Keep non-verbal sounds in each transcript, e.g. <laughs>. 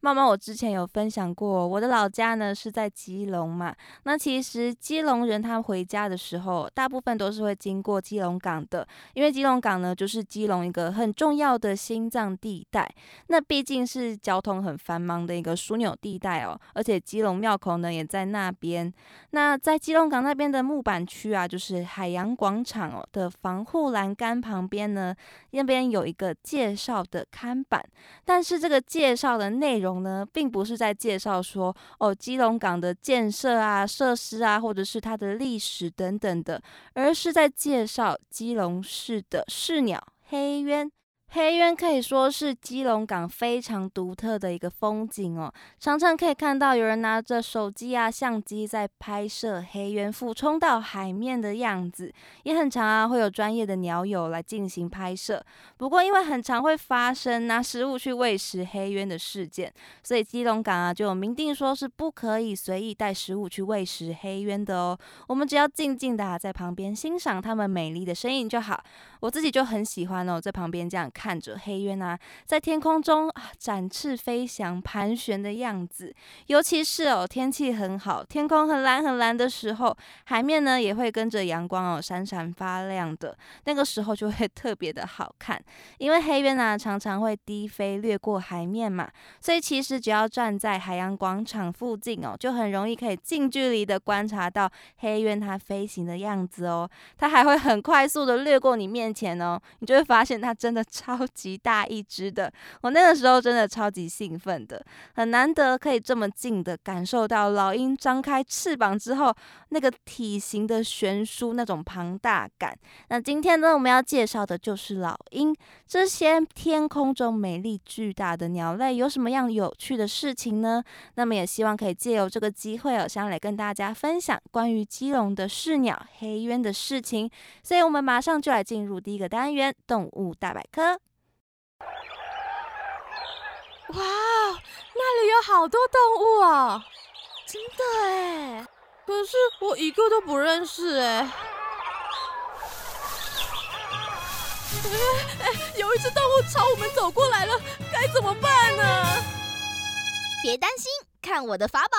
妈妈，我之前有分享过，我的老家呢是在基隆嘛。那其实基隆人他回家的时候，大部分都是会经过基隆港的，因为基隆港呢就是基隆一个很重要的心脏地带。那毕竟是交通很繁忙的一个枢纽地带哦，而且基隆庙口呢也在那边。那在基隆港那边的木板区啊，就是海洋广场哦的防护栏杆旁边呢，那边有一个介绍的看板，但是这个介绍的内容。呢，并不是在介绍说哦，基隆港的建设啊、设施啊，或者是它的历史等等的，而是在介绍基隆市的市鸟黑鸢。黑鸢可以说是基隆港非常独特的一个风景哦，常常可以看到有人拿着手机啊、相机在拍摄黑鸢俯冲到海面的样子，也很常啊会有专业的鸟友来进行拍摄。不过因为很常会发生拿食物去喂食黑鸢的事件，所以基隆港啊就有明定说是不可以随意带食物去喂食黑鸢的哦。我们只要静静的在旁边欣赏它们美丽的身影就好。我自己就很喜欢哦，在旁边这样看看着黑鸢啊，在天空中展翅飞翔、盘旋的样子。尤其是哦，天气很好，天空很蓝很蓝的时候，海面呢也会跟着阳光哦闪闪发亮的，那个时候就会 <laughs> 特别的好看。因为黑鸢啊常常会低飞掠过海面嘛，所以其实只要站在海洋广场附近哦，就很容易可以近距离的观察到黑鸢它飞行的样子哦。它还会很快速的掠过你面。前哦，你就会发现它真的 <laughs> 超超级大一只的。我那个时候真的超级兴奋的，很难得可以这么近的感受到老鹰张开翅膀之后那个体型的悬殊，那种庞大感。那今天呢，我们要介绍的就是老鹰。这些天空中美丽巨大的鸟类有什么样有趣的事情呢？那么也希望可以借由这个机会哦，想来跟大家分享关于基隆的市鸟黑鸢的事情。所以我们马上就来进入。第一个单元，动物大百科。哇，那里有好多动物哦，真的哎！可是我一个都不认识哎。哎，有一只动物朝我们走过来了，该怎么办呢？别担心，看我的法宝！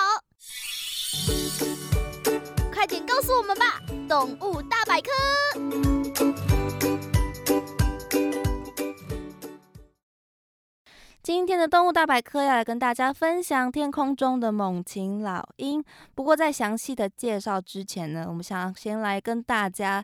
快点告诉我们吧，动物大百科。今天的动物大百科要来跟大家分享天空中的猛禽老鹰。不过在详细的介绍之前呢，我们想先来跟大家。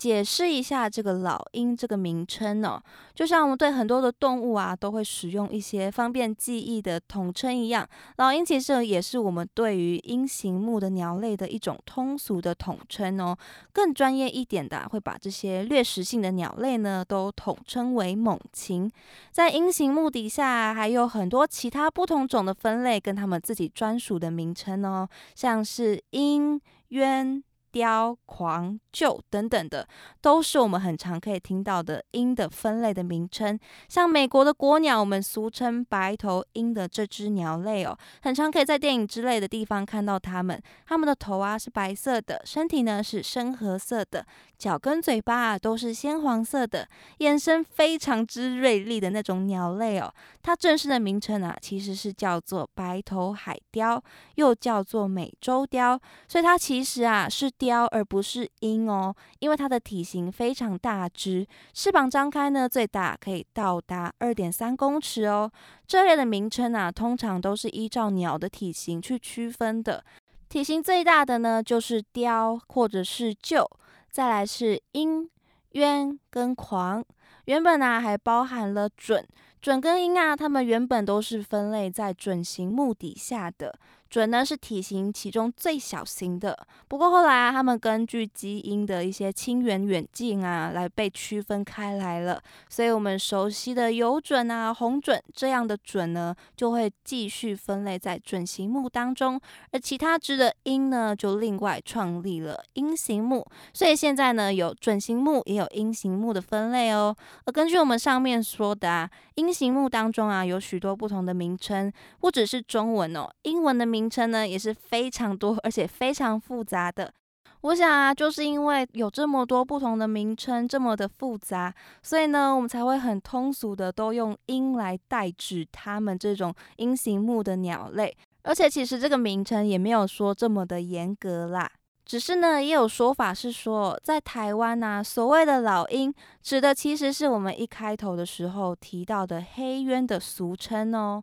解释一下这个老鹰这个名称哦，就像我们对很多的动物啊都会使用一些方便记忆的统称一样，老鹰其实也是我们对于鹰形目的鸟类的一种通俗的统称哦。更专业一点的，会把这些掠食性的鸟类呢都统称为猛禽。在鹰形目底下还有很多其他不同种的分类，跟它们自己专属的名称哦，像是鹰、鸢。雕、狂、鹫等等的，都是我们很常可以听到的鹰的分类的名称。像美国的国鸟，我们俗称白头鹰的这只鸟类哦，很常可以在电影之类的地方看到它们。它们的头啊是白色的，身体呢是深褐色的，脚跟嘴巴啊都是鲜黄色的，眼神非常之锐利的那种鸟类哦。它正式的名称啊，其实是叫做白头海雕，又叫做美洲雕，所以它其实啊是。雕而不是鹰哦，因为它的体型非常大只，翅膀张开呢，最大可以到达二点三公尺哦。这类的名称啊，通常都是依照鸟的体型去区分的。体型最大的呢，就是雕或者是鹫。再来是鹰、鸢跟狂。原本呢还包含了准、准跟鹰啊，它们原本都是分类在准形目底下的。准呢是体型其中最小型的，不过后来啊，他们根据基因的一些亲缘远近啊，来被区分开来了。所以，我们熟悉的有准啊、红准这样的准呢，就会继续分类在准形目当中。而其他只的鹰呢，就另外创立了鹰形目。所以现在呢，有准形目也有鹰形目的分类哦。而根据我们上面说的啊，鹰形目当中啊，有许多不同的名称，不只是中文哦，英文的名。名称呢也是非常多，而且非常复杂的。我想啊，就是因为有这么多不同的名称，这么的复杂，所以呢，我们才会很通俗的都用“鹰”来代指它们这种鹰形目的鸟类。而且其实这个名称也没有说这么的严格啦，只是呢，也有说法是说，在台湾呢，所谓的老鹰，指的其实是我们一开头的时候提到的黑鸢的俗称哦。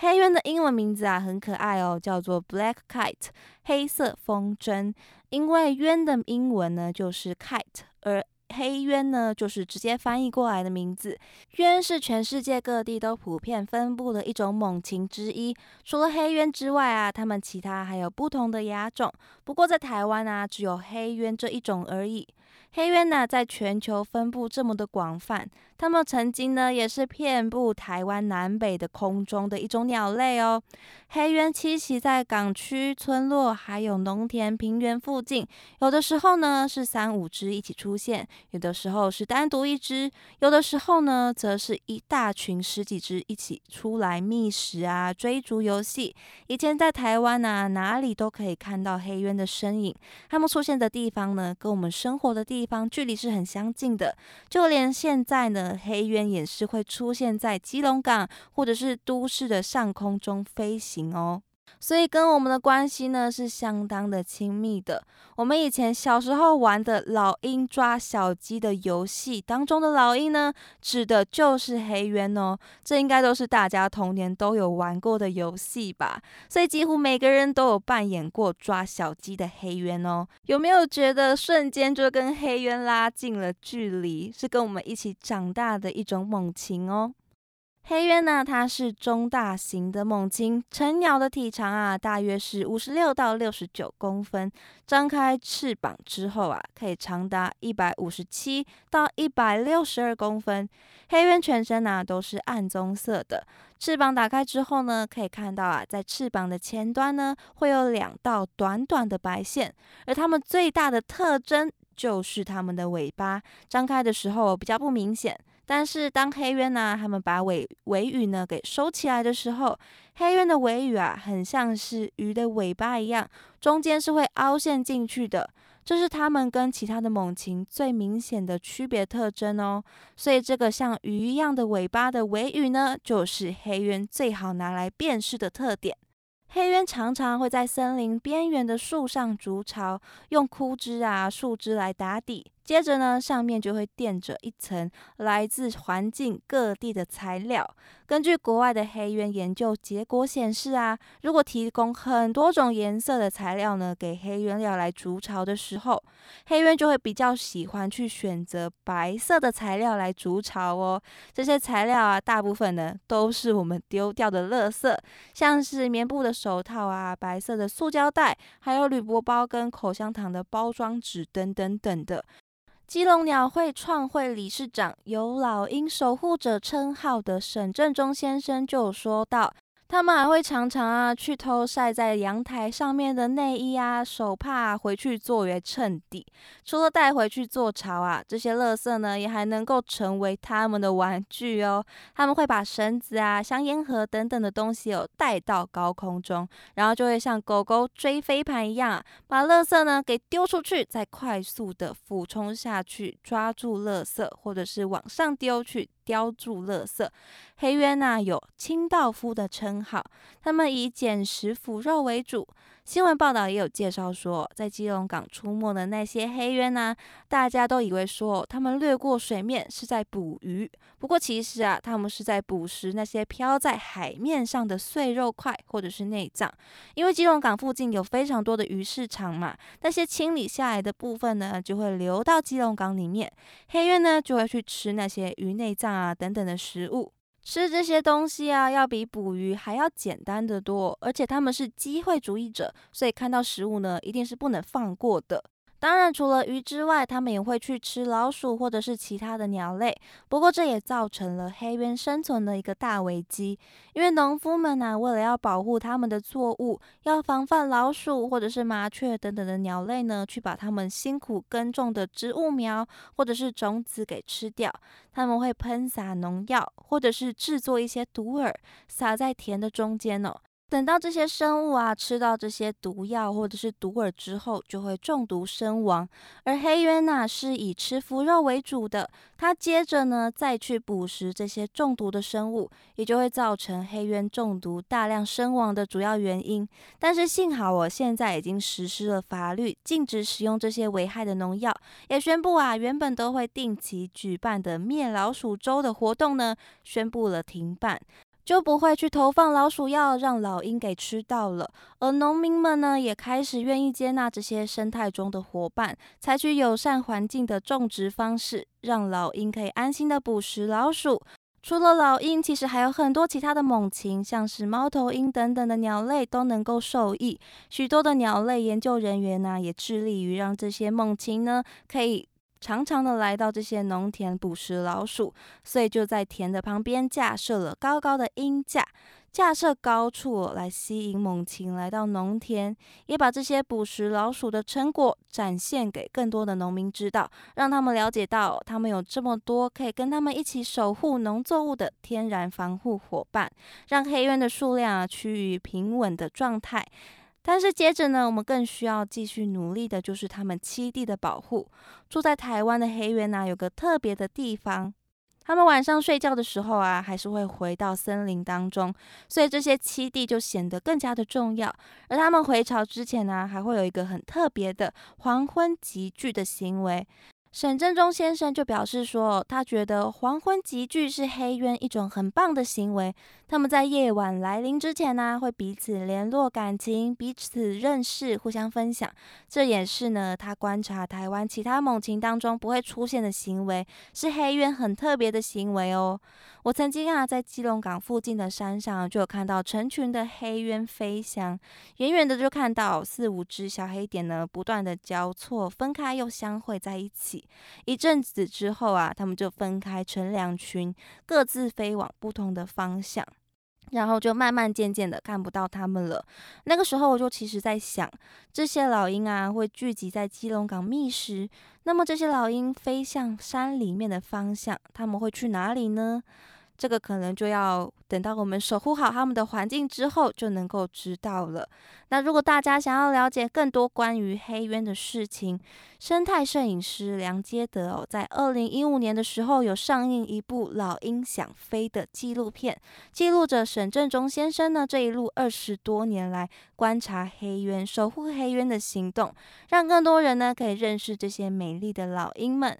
黑鸢的英文名字啊很可爱哦，叫做 Black Kite，黑色风筝。因为鸢的英文呢就是 kite，而黑鸢呢就是直接翻译过来的名字。鸢是全世界各地都普遍分布的一种猛禽之一。除了黑鸢之外啊，它们其他还有不同的亚种。不过在台湾啊，只有黑鸢这一种而已。黑鸢呢，在全球分布这么的广泛，它们曾经呢也是遍布台湾南北的空中的一种鸟类哦。黑鸢栖息在港区、村落，还有农田、平原附近，有的时候呢是三五只一起出现，有的时候是单独一只，有的时候呢则是一大群十几只一起出来觅食啊、追逐游戏。以前在台湾啊，哪里都可以看到黑鸢的身影，它们出现的地方呢，跟我们生活的。地方距离是很相近的，就连现在呢，黑鸢也是会出现在基隆港或者是都市的上空中飞行哦。所以跟我们的关系呢是相当的亲密的。我们以前小时候玩的老鹰抓小鸡的游戏当中的老鹰呢，指的就是黑鸢哦。这应该都是大家童年都有玩过的游戏吧？所以几乎每个人都有扮演过抓小鸡的黑鸢哦。有没有觉得瞬间就跟黑鸢拉近了距离？是跟我们一起长大的一种猛禽哦。黑鸢呢，它是中大型的猛禽，成鸟的体长啊，大约是五十六到六十九公分。张开翅膀之后啊，可以长达一百五十七到一百六十二公分。黑鸢全身呢都是暗棕色的，翅膀打开之后呢，可以看到啊，在翅膀的前端呢会有两道短短的白线，而它们最大的特征就是它们的尾巴张开的时候比较不明显。但是当黑鸢呢，它们把尾尾羽呢给收起来的时候，黑鸢的尾羽啊，很像是鱼的尾巴一样，中间是会凹陷进去的，这是它们跟其他的猛禽最明显的区别特征哦。所以这个像鱼一样的尾巴的尾羽呢，就是黑鸢最好拿来辨识的特点。黑鸢常常会在森林边缘的树上筑巢，用枯枝啊、树枝来打底。接着呢，上面就会垫着一层来自环境各地的材料。根据国外的黑鸢研究结果显示啊，如果提供很多种颜色的材料呢，给黑鸢要来筑巢的时候，黑鸢就会比较喜欢去选择白色的材料来筑巢哦。这些材料啊，大部分呢都是我们丢掉的垃圾，像是棉布的手套啊、白色的塑胶袋，还有铝箔包跟口香糖的包装纸等等等的。基隆鸟会创会理事长、有“老鹰守护者”称号的沈振中先生就说道。他们还会常常啊去偷晒在阳台上面的内衣啊、手帕回去作为衬底。除了带回去做巢啊，这些垃圾呢也还能够成为他们的玩具哦。他们会把绳子啊、香烟盒等等的东西哦带到高空中，然后就会像狗狗追飞盘一样，把垃圾呢给丢出去，再快速的俯冲下去抓住垃圾，或者是往上丢去。标注乐色。黑渊呐有清道夫的称号，他们以捡食腐肉为主。新闻报道也有介绍说，在基隆港出没的那些黑渊呢，大家都以为说他们掠过水面是在捕鱼，不过其实啊，他们是在捕食那些漂在海面上的碎肉块或者是内脏。因为基隆港附近有非常多的鱼市场嘛，那些清理下来的部分呢，就会流到基隆港里面，黑渊呢就会去吃那些鱼内脏啊等等的食物。吃这些东西啊，要比捕鱼还要简单的多，而且他们是机会主义者，所以看到食物呢，一定是不能放过的。当然，除了鱼之外，他们也会去吃老鼠或者是其他的鸟类。不过，这也造成了黑渊生存的一个大危机，因为农夫们呢，为了要保护他们的作物，要防范老鼠或者是麻雀等等的鸟类呢，去把他们辛苦耕种的植物苗或者是种子给吃掉。他们会喷洒农药，或者是制作一些毒饵，撒在田的中间哦。等到这些生物啊吃到这些毒药或者是毒饵之后，就会中毒身亡。而黑渊呢是以吃腐肉为主的，它接着呢再去捕食这些中毒的生物，也就会造成黑渊中毒大量身亡的主要原因。但是幸好我现在已经实施了法律，禁止使用这些危害的农药，也宣布啊原本都会定期举办的灭老鼠周的活动呢，宣布了停办。就不会去投放老鼠药，让老鹰给吃到了。而农民们呢，也开始愿意接纳这些生态中的伙伴，采取友善环境的种植方式，让老鹰可以安心的捕食老鼠。除了老鹰，其实还有很多其他的猛禽，像是猫头鹰等等的鸟类都能够受益。许多的鸟类研究人员呢，也致力于让这些猛禽呢，可以。常常的来到这些农田捕食老鼠，所以就在田的旁边架设了高高的鹰架，架设高处来吸引猛禽来到农田，也把这些捕食老鼠的成果展现给更多的农民知道，让他们了解到他们有这么多可以跟他们一起守护农作物的天然防护伙伴，让黑渊的数量啊趋于平稳的状态。但是接着呢，我们更需要继续努力的，就是他们七地的保护。住在台湾的黑猿呢，有个特别的地方，他们晚上睡觉的时候啊，还是会回到森林当中，所以这些七地就显得更加的重要。而他们回巢之前呢，还会有一个很特别的黄昏集聚的行为。沈振中先生就表示说，他觉得黄昏集聚是黑渊一种很棒的行为。他们在夜晚来临之前呢，会彼此联络感情，彼此认识，互相分享。这也是呢，他观察台湾其他猛禽当中不会出现的行为，是黑渊很特别的行为哦。我曾经啊，在基隆港附近的山上就有看到成群的黑鸢飞翔，远远的就看到四五只小黑点呢，不断的交错，分开又相会在一起。一阵子之后啊，他们就分开成两群，各自飞往不同的方向，然后就慢慢渐渐的看不到他们了。那个时候我就其实在想，这些老鹰啊会聚集在基隆港觅食。那么这些老鹰飞向山里面的方向，他们会去哪里呢？这个可能就要等到我们守护好他们的环境之后，就能够知道了。那如果大家想要了解更多关于黑渊的事情，生态摄影师梁杰德哦，在二零一五年的时候有上映一部《老鹰想飞》的纪录片，记录着沈振中先生呢这一路二十多年来观察黑渊、守护黑渊的行动，让更多人呢可以认识这些美丽的老鹰们。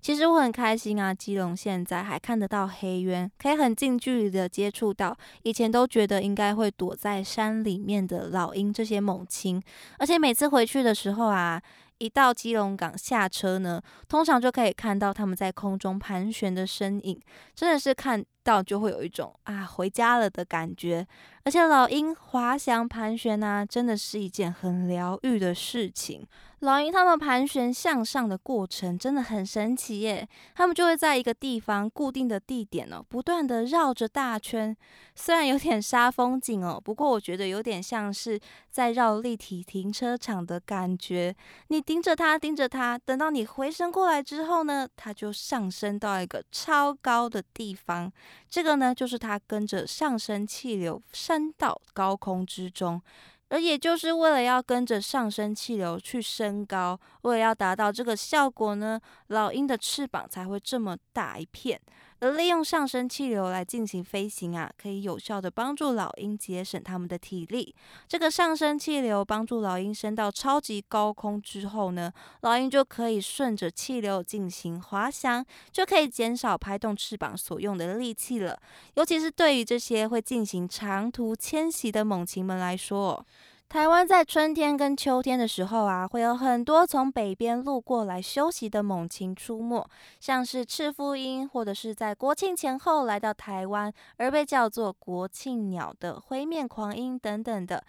其实我很开心啊，基隆现在还看得到黑渊，可以很近距离的接触到。以前都觉得应该会躲在山里面的老鹰这些猛禽，而且每次回去的时候啊，一到基隆港下车呢，通常就可以看到他们在空中盘旋的身影，真的是看到就会有一种啊回家了的感觉。而且老鹰滑翔盘旋啊，真的是一件很疗愈的事情。老鹰它们盘旋向上的过程真的很神奇耶，它们就会在一个地方固定的地点哦，不断的绕着大圈，虽然有点杀风景哦，不过我觉得有点像是在绕立体停车场的感觉。你盯着它，盯着它，等到你回神过来之后呢，它就上升到一个超高的地方，这个呢就是它跟着上升气流升到高空之中。而也就是为了要跟着上升气流去升高，为了要达到这个效果呢，老鹰的翅膀才会这么大一片。而利用上升气流来进行飞行啊，可以有效的帮助老鹰节省他们的体力。这个上升气流帮助老鹰升到超级高空之后呢，老鹰就可以顺着气流进行滑翔，就可以减少拍动翅膀所用的力气了。尤其是对于这些会进行长途迁徙的猛禽们来说。台湾在春天跟秋天的时候啊，会有很多从北边路过来休息的猛禽出没，像是赤腹鹰，或者是在国庆前后来到台湾而被叫做国庆鸟的灰面狂鹰等等的，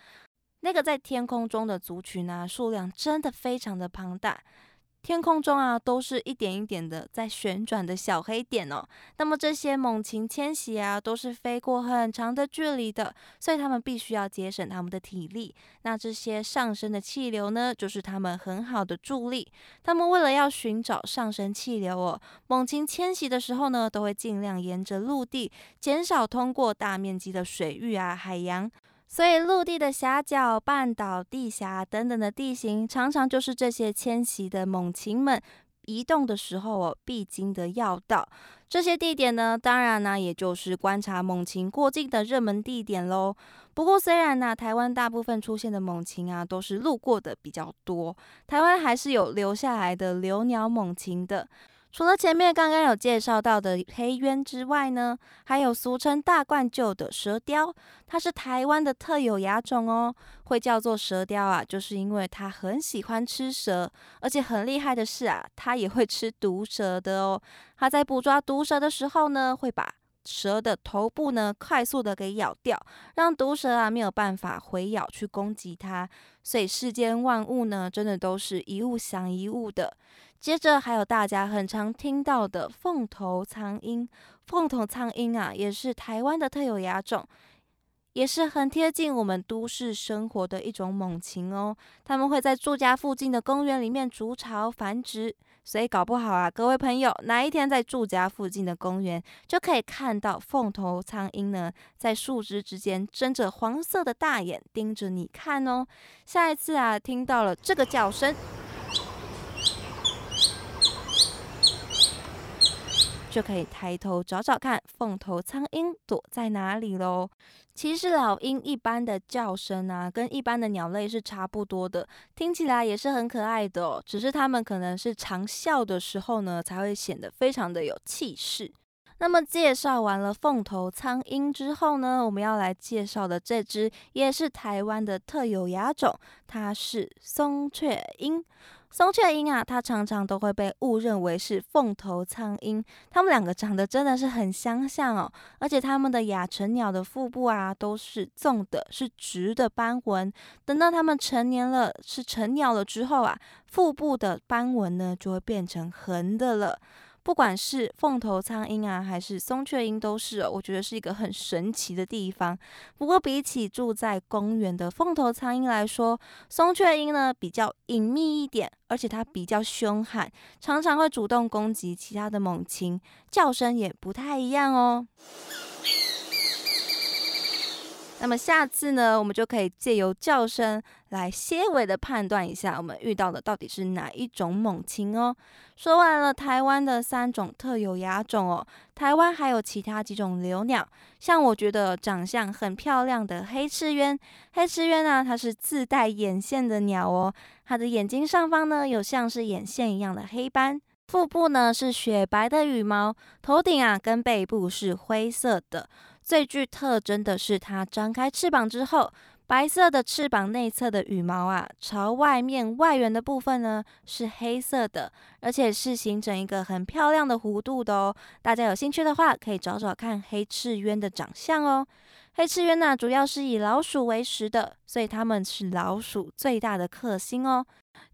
那个在天空中的族群呢，数量真的非常的庞大。天空中啊，都是一点一点的在旋转的小黑点哦。那么这些猛禽迁徙啊，都是飞过很长的距离的，所以它们必须要节省它们的体力。那这些上升的气流呢，就是它们很好的助力。它们为了要寻找上升气流哦，猛禽迁徙的时候呢，都会尽量沿着陆地，减少通过大面积的水域啊、海洋。所以，陆地的峡角、半岛、地峡等等的地形，常常就是这些迁徙的猛禽们移动的时候哦必经的要道。这些地点呢，当然呢，也就是观察猛禽过境的热门地点喽。不过，虽然呢，台湾大部分出现的猛禽啊，都是路过的比较多，台湾还是有留下来的留鸟猛禽的。除了前面刚刚有介绍到的黑鸢之外呢，还有俗称大冠鹫的蛇雕，它是台湾的特有亚种哦。会叫做蛇雕啊，就是因为它很喜欢吃蛇，而且很厉害的是啊，它也会吃毒蛇的哦。它在捕抓毒蛇的时候呢，会把蛇的头部呢快速的给咬掉，让毒蛇啊没有办法回咬去攻击它。所以世间万物呢，真的都是一物降一物的。接着还有大家很常听到的凤头苍鹰，凤头苍鹰啊，也是台湾的特有亚种，也是很贴近我们都市生活的一种猛禽哦。它们会在住家附近的公园里面筑巢繁殖，所以搞不好啊，各位朋友哪一天在住家附近的公园，就可以看到凤头苍鹰呢，在树枝之间睁着黄色的大眼盯着你看哦。下一次啊，听到了这个叫声。就可以抬头找找看，凤头苍鹰躲在哪里喽。其实老鹰一般的叫声啊，跟一般的鸟类是差不多的，听起来也是很可爱的。只是它们可能是长笑的时候呢，才会显得非常的有气势。那么介绍完了凤头苍鹰之后呢，我们要来介绍的这只也是台湾的特有亚种，它是松雀鹰。松雀鹰啊，它常常都会被误认为是凤头苍鹰。它们两个长得真的是很相像哦，而且它们的亚成鸟的腹部啊都是纵的，是直的斑纹。等到它们成年了，是成鸟了之后啊，腹部的斑纹呢就会变成横的了。不管是凤头苍鹰啊，还是松雀鹰，都是我觉得是一个很神奇的地方。不过比起住在公园的凤头苍鹰来说，松雀鹰呢比较隐秘一点，而且它比较凶悍，常常会主动攻击其他的猛禽，叫声也不太一样哦。那么下次呢，我们就可以借由叫声来些微的判断一下，我们遇到的到底是哪一种猛禽哦。说完了台湾的三种特有亚种哦，台湾还有其他几种留鸟，像我觉得长相很漂亮的黑翅鸢。黑翅鸢呢，它是自带眼线的鸟哦，它的眼睛上方呢有像是眼线一样的黑斑，腹部呢是雪白的羽毛，头顶啊跟背部是灰色的。最具特征的是，它张开翅膀之后，白色的翅膀内侧的羽毛啊，朝外面外缘的部分呢是黑色的，而且是形成一个很漂亮的弧度的哦。大家有兴趣的话，可以找找看黑翅鸢的长相哦。黑翅鸢呢，主要是以老鼠为食的，所以它们是老鼠最大的克星哦。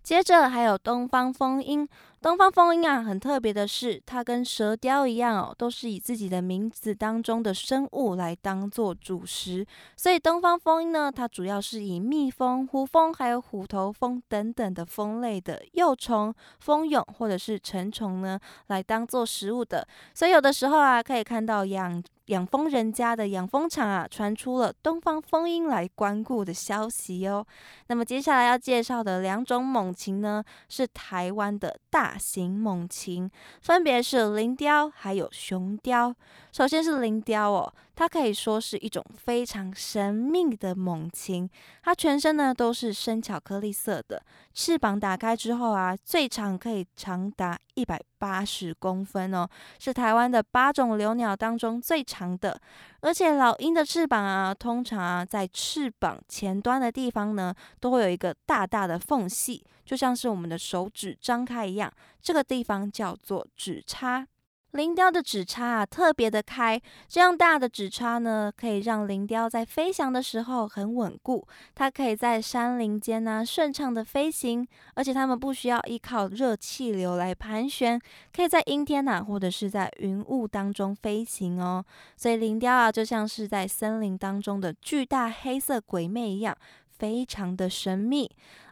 接着还有东方蜂鹰，东方蜂鹰啊，很特别的是，它跟蛇雕一样哦，都是以自己的名字当中的生物来当做主食。所以东方蜂鹰呢，它主要是以蜜蜂、胡蜂还有虎头蜂等等的蜂类的幼虫、蜂蛹或者是成虫呢，来当做食物的。所以有的时候啊，可以看到养。养蜂人家的养蜂场啊，传出了东方蜂鹰来光顾的消息哦。那么接下来要介绍的两种猛禽呢，是台湾的大型猛禽，分别是林雕还有雄雕。首先是林雕哦。它可以说是一种非常神秘的猛禽，它全身呢都是深巧克力色的，翅膀打开之后啊，最长可以长达一百八十公分哦，是台湾的八种留鸟当中最长的。而且老鹰的翅膀啊，通常啊在翅膀前端的地方呢，都会有一个大大的缝隙，就像是我们的手指张开一样，这个地方叫做指叉。林雕的指叉啊特别的开，这样大的指叉呢，可以让林雕在飞翔的时候很稳固。它可以在山林间呢顺畅的飞行，而且它们不需要依靠热气流来盘旋，可以在阴天呐或者是在云雾当中飞行哦。所以林雕啊就像是在森林当中的巨大黑色鬼魅一样，非常的神秘。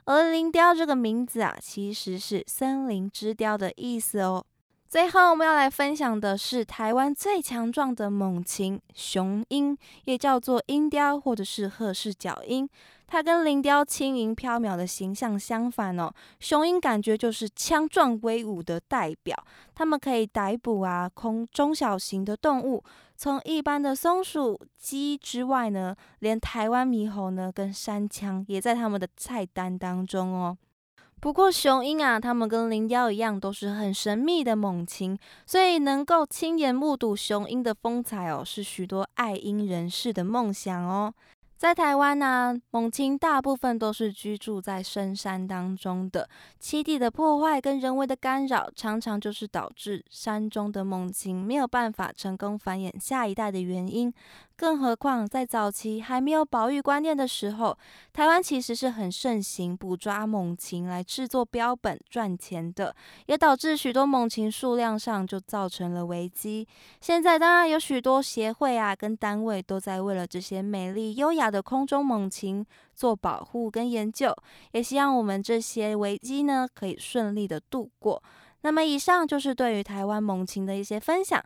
而林雕这个名字啊，其实是森林之雕的意思哦。最后，我们要来分享的是台湾最强壮的猛禽——雄鹰，也叫做鹰雕或者是鹤式角鹰。它跟林雕轻盈飘渺的形象相反哦，雄鹰感觉就是强壮威武的代表。它们可以逮捕啊空中小型的动物，从一般的松鼠、鸡之外呢，连台湾猕猴呢跟山羌也在他们的菜单当中哦。不过雄鹰啊，它们跟林雕一样，都是很神秘的猛禽，所以能够亲眼目睹雄鹰的风采哦，是许多爱鹰人士的梦想哦。在台湾呢，猛禽大部分都是居住在深山当中的，栖地的破坏跟人为的干扰，常常就是导致山中的猛禽没有办法成功繁衍下一代的原因。更何况，在早期还没有保育观念的时候，台湾其实是很盛行捕抓猛禽来制作标本赚钱的，也导致许多猛禽数量上就造成了危机。现在当然有许多协会啊跟单位都在为了这些美丽优雅的空中猛禽做保护跟研究，也希望我们这些危机呢可以顺利的度过。那么以上就是对于台湾猛禽的一些分享。